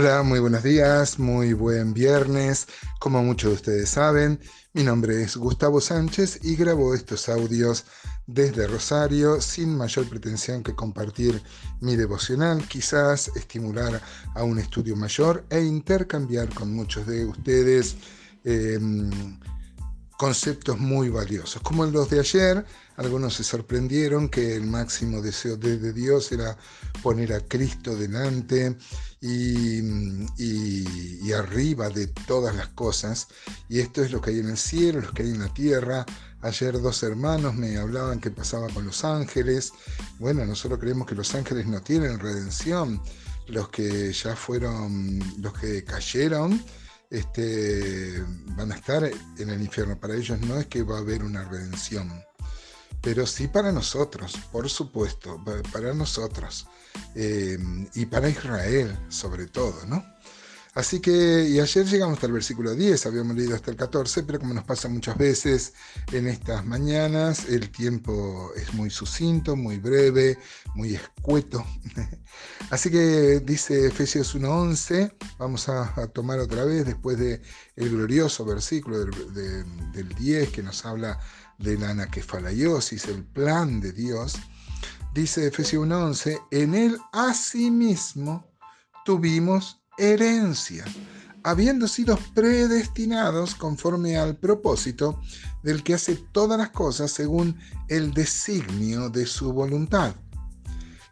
Hola, muy buenos días, muy buen viernes. Como muchos de ustedes saben, mi nombre es Gustavo Sánchez y grabo estos audios desde Rosario sin mayor pretensión que compartir mi devocional, quizás estimular a un estudio mayor e intercambiar con muchos de ustedes em, conceptos muy valiosos. Como los de ayer, algunos se sorprendieron que el máximo deseo de, Dios era poner a Cristo delante y, y, arriba de todas las cosas. Y esto es lo que hay en el cielo, lo que hay en la tierra. Ayer dos hermanos me hablaban que pasaba con los ángeles. Bueno, nosotros creemos que los ángeles no tienen redención. Los que ya fueron, los que cayeron, este, van a estar en el infierno. Para ellos no es que va a haber una redención, pero sí para nosotros, por supuesto, para nosotros eh, y para Israel sobre todo, ¿no? Así que, y ayer llegamos hasta el versículo 10, habíamos leído hasta el 14, pero como nos pasa muchas veces en estas mañanas, el tiempo es muy sucinto, muy breve, muy escueto. Así que dice Efesios 1.11, vamos a, tomar otra vez después del el glorioso versículo del, del 10 que nos habla de la anaquefalaiosis, el plan de Dios. Dice Efesios 1.11, en él asimismo tuvimos herencia, habiendo sido predestinados conforme al propósito del que hace todas las cosas según el designio de su voluntad.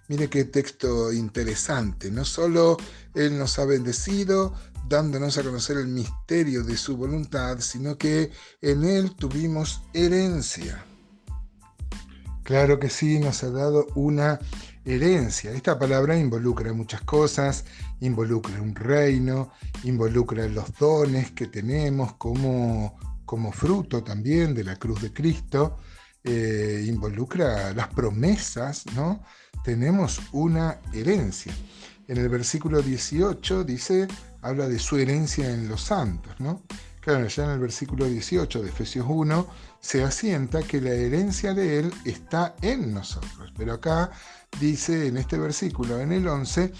Mire qué texto interesante. No solo Él nos ha bendecido, dándonos a conocer el misterio de su voluntad, sino que en Él tuvimos herencia. Claro que sí, nos ha dado una herencia. Esta palabra involucra muchas cosas, involucra un reino, involucra los dones que tenemos como, como fruto también de la cruz de Cristo, eh, involucra las promesas, ¿no? Tenemos una herencia. En el versículo 18 dice, habla de su herencia en los santos, ¿no? Claro, ya en el versículo 18 de Efesios 1 se asienta que la herencia de Él está en nosotros. Pero acá dice en este versículo, en el 11,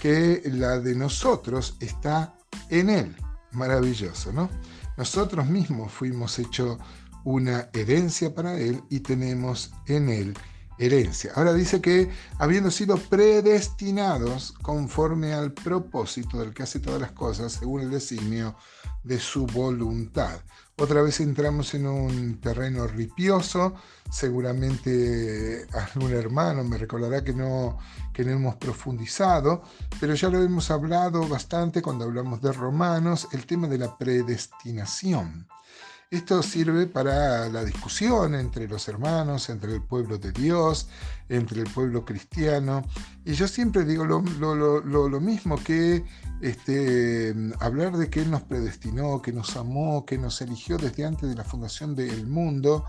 que la de nosotros está en Él. Maravilloso, ¿no? Nosotros mismos fuimos hechos una herencia para Él y tenemos en Él herencia. Ahora dice que habiendo sido predestinados conforme al propósito del que hace todas las cosas, según el designio de su voluntad. Otra vez entramos en un terreno ripioso, seguramente algún hermano me recordará que no, que no hemos profundizado, pero ya lo hemos hablado bastante cuando hablamos de Romanos, el tema de la predestinación. Esto sirve para la discusión entre los hermanos, entre el pueblo de Dios, entre el pueblo cristiano. Y yo siempre digo lo, mismo que este, hablar de que Él nos predestinó, que nos amó, que nos eligió desde antes de la fundación del mundo,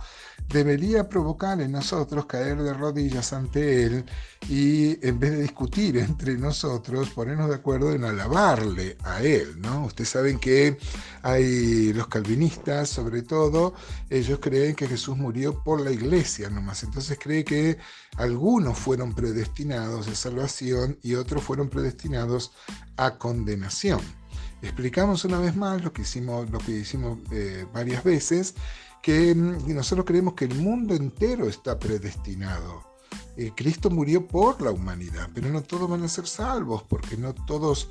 debería provocar en nosotros caer de rodillas ante Él y en vez de discutir entre nosotros, ponernos de acuerdo en alabarle a Él. ¿no? Ustedes saben que hay los calvinistas, sobre todo, ellos creen que Jesús murió por la iglesia nomás. Entonces cree que algunos fueron predestinados a salvación y otros fueron predestinados a condenación. Explicamos una vez más lo que hicimos, lo que hicimos eh, varias veces, que mm, nosotros creemos que el mundo entero está predestinado. Eh, Cristo murió por la humanidad, pero no todos van a ser salvos, porque no todos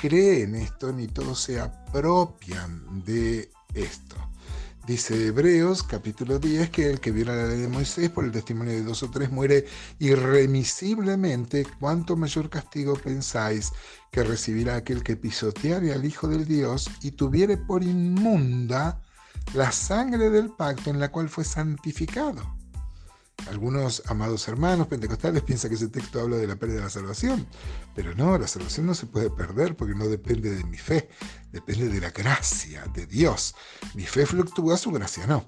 creen esto, ni todos se apropian de esto. Dice Hebreos capítulo 10 que el que viola la ley de Moisés por el testimonio de dos o tres muere irremisiblemente. ¿Cuánto mayor castigo pensáis que recibirá aquel que pisoteare al Hijo del Dios y tuviere por inmunda la sangre del pacto en la cual fue santificado? Algunos amados hermanos pentecostales piensan que ese texto habla de la pérdida de la salvación, pero no, la salvación no se puede perder porque no depende de mi fe, depende de la gracia de Dios. Mi fe fluctúa, su gracia no.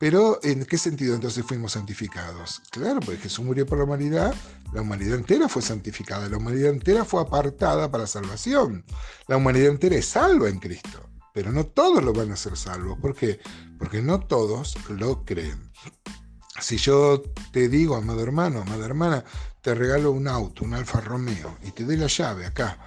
Pero ¿en qué sentido entonces fuimos santificados? Claro, porque Jesús murió por la humanidad, la humanidad entera fue santificada, la humanidad entera fue apartada para salvación. La humanidad entera es salva en Cristo, pero no todos lo van a ser salvos. ¿Por qué? Porque no todos lo creen. Si yo te digo, amado hermano, amada hermana, te regalo un auto, un Alfa Romeo, y te doy la llave acá,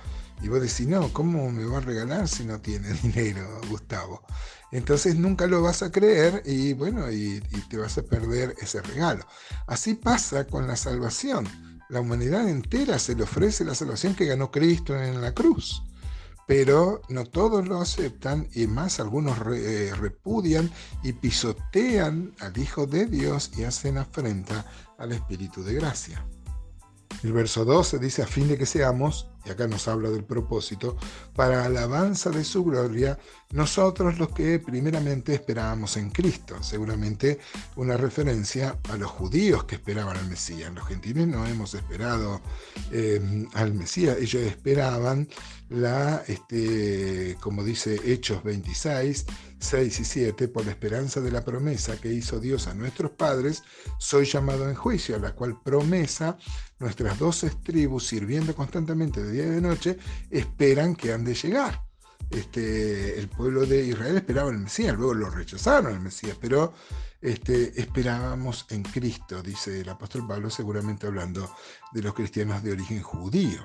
Y vos decís, no, ¿cómo me va a regalar si no tiene dinero, Gustavo? Entonces nunca lo vas a creer y bueno, y, te vas a perder ese regalo. Así pasa con la salvación. La humanidad entera se le ofrece la salvación que ganó Cristo en la cruz pero no todos lo aceptan y más algunos eh, repudian y pisotean al Hijo de Dios y hacen afrenta al Espíritu de gracia. El verso 12 dice, a fin de que seamos, y acá nos habla del propósito, para alabanza de su gloria, nosotros los que primeramente esperábamos en Cristo. Seguramente una referencia a los judíos que esperaban al Mesías. Los gentiles no hemos esperado eh, al Mesías, ellos esperaban la, este, como dice Hechos 26, 6 y 7, por la esperanza de la promesa que hizo Dios a nuestros padres, soy llamado en juicio, a la cual promesa nuestras doce tribus, sirviendo constantemente de día y de noche, esperan que han de llegar. Este, el pueblo de Israel esperaba el Mesías, luego lo rechazaron el Mesías, pero este, esperábamos en Cristo, dice el apóstol Pablo, seguramente hablando de los cristianos de origen judío.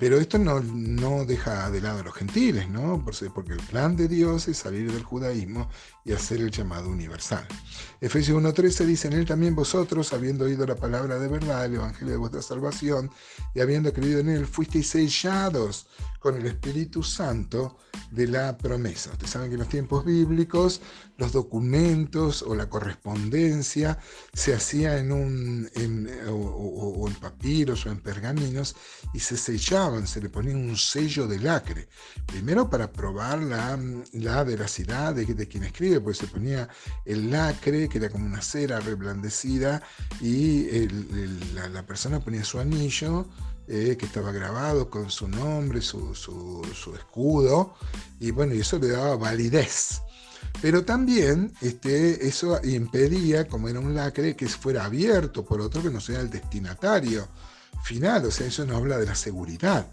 Pero esto no, no, deja de lado a los gentiles, ¿no? Porque el plan de Dios es salir del judaísmo y hacer el llamado universal. Efesios 1.13 dice, en él también vosotros, habiendo oído la palabra de verdad, el evangelio de vuestra salvación, y habiendo creído en él, fuisteis sellados con el Espíritu Santo de la promesa. Ustedes saben que en los tiempos bíblicos los documentos o la correspondencia se hacía en un en, o, en papiros o en pergaminos y se sellaban, se le ponía un sello de lacre. Primero para probar la, la veracidad de, de, quien escribe, pues se ponía el lacre, que era como una cera reblandecida, y la persona ponía su anillo eh, que estaba grabado con su nombre, su, escudo, y bueno, y eso le daba validez. Pero también este, eso impedía, como era un lacre, que fuera abierto por otro que no sea el destinatario final, o sea, eso nos habla de la seguridad.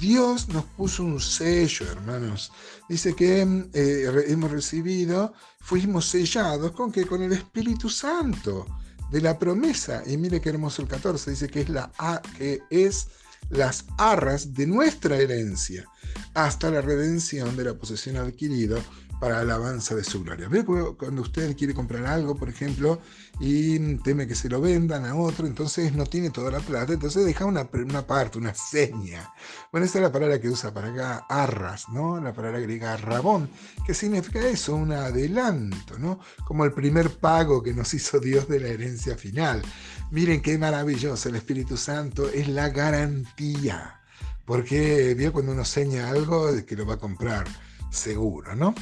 Dios nos puso un sello, hermanos. Dice que eh, hemos recibido, fuimos sellados con que con el Espíritu Santo de la promesa. Y mire qué hermoso el 14, dice que es, la, que es las arras de nuestra herencia hasta la redención de la posesión adquirida para alabanza de su gloria. ¿Ve? Cuando usted quiere comprar algo, por ejemplo, y teme que se lo vendan a otro, entonces no tiene toda la plata, entonces deja una, una parte, una seña. Bueno, esa es la palabra que usa para acá, arras, ¿no? La palabra griega rabón, que significa eso, un adelanto, ¿no? Como el primer pago que nos hizo Dios de la herencia final. Miren qué maravilloso, el Espíritu Santo es la garantía. Porque vio cuando uno seña algo que lo va a comprar seguro, ¿no?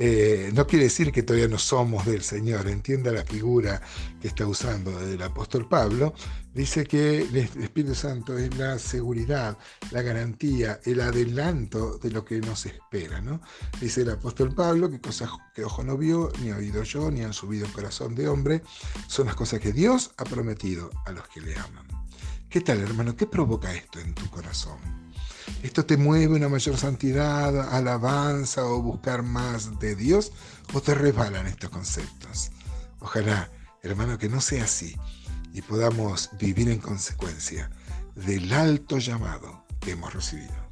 Eh, no quiere decir que todavía no somos del Señor, entienda la figura que está usando el apóstol Pablo, dice que el Espíritu Santo es la seguridad, la garantía, el adelanto de lo que nos espera, ¿no? Dice el apóstol Pablo que cosas que ojo no vio, ni oído yo, ni han subido el corazón de hombre, son las cosas que Dios ha prometido a los que le aman. ¿Qué tal, hermano? ¿Qué provoca esto en tu corazón? ¿Esto te mueve una mayor santidad, alabanza o buscar más de Dios? ¿O te resbalan estos conceptos? Ojalá, hermano, que no sea así y podamos vivir en consecuencia del alto llamado que hemos recibido.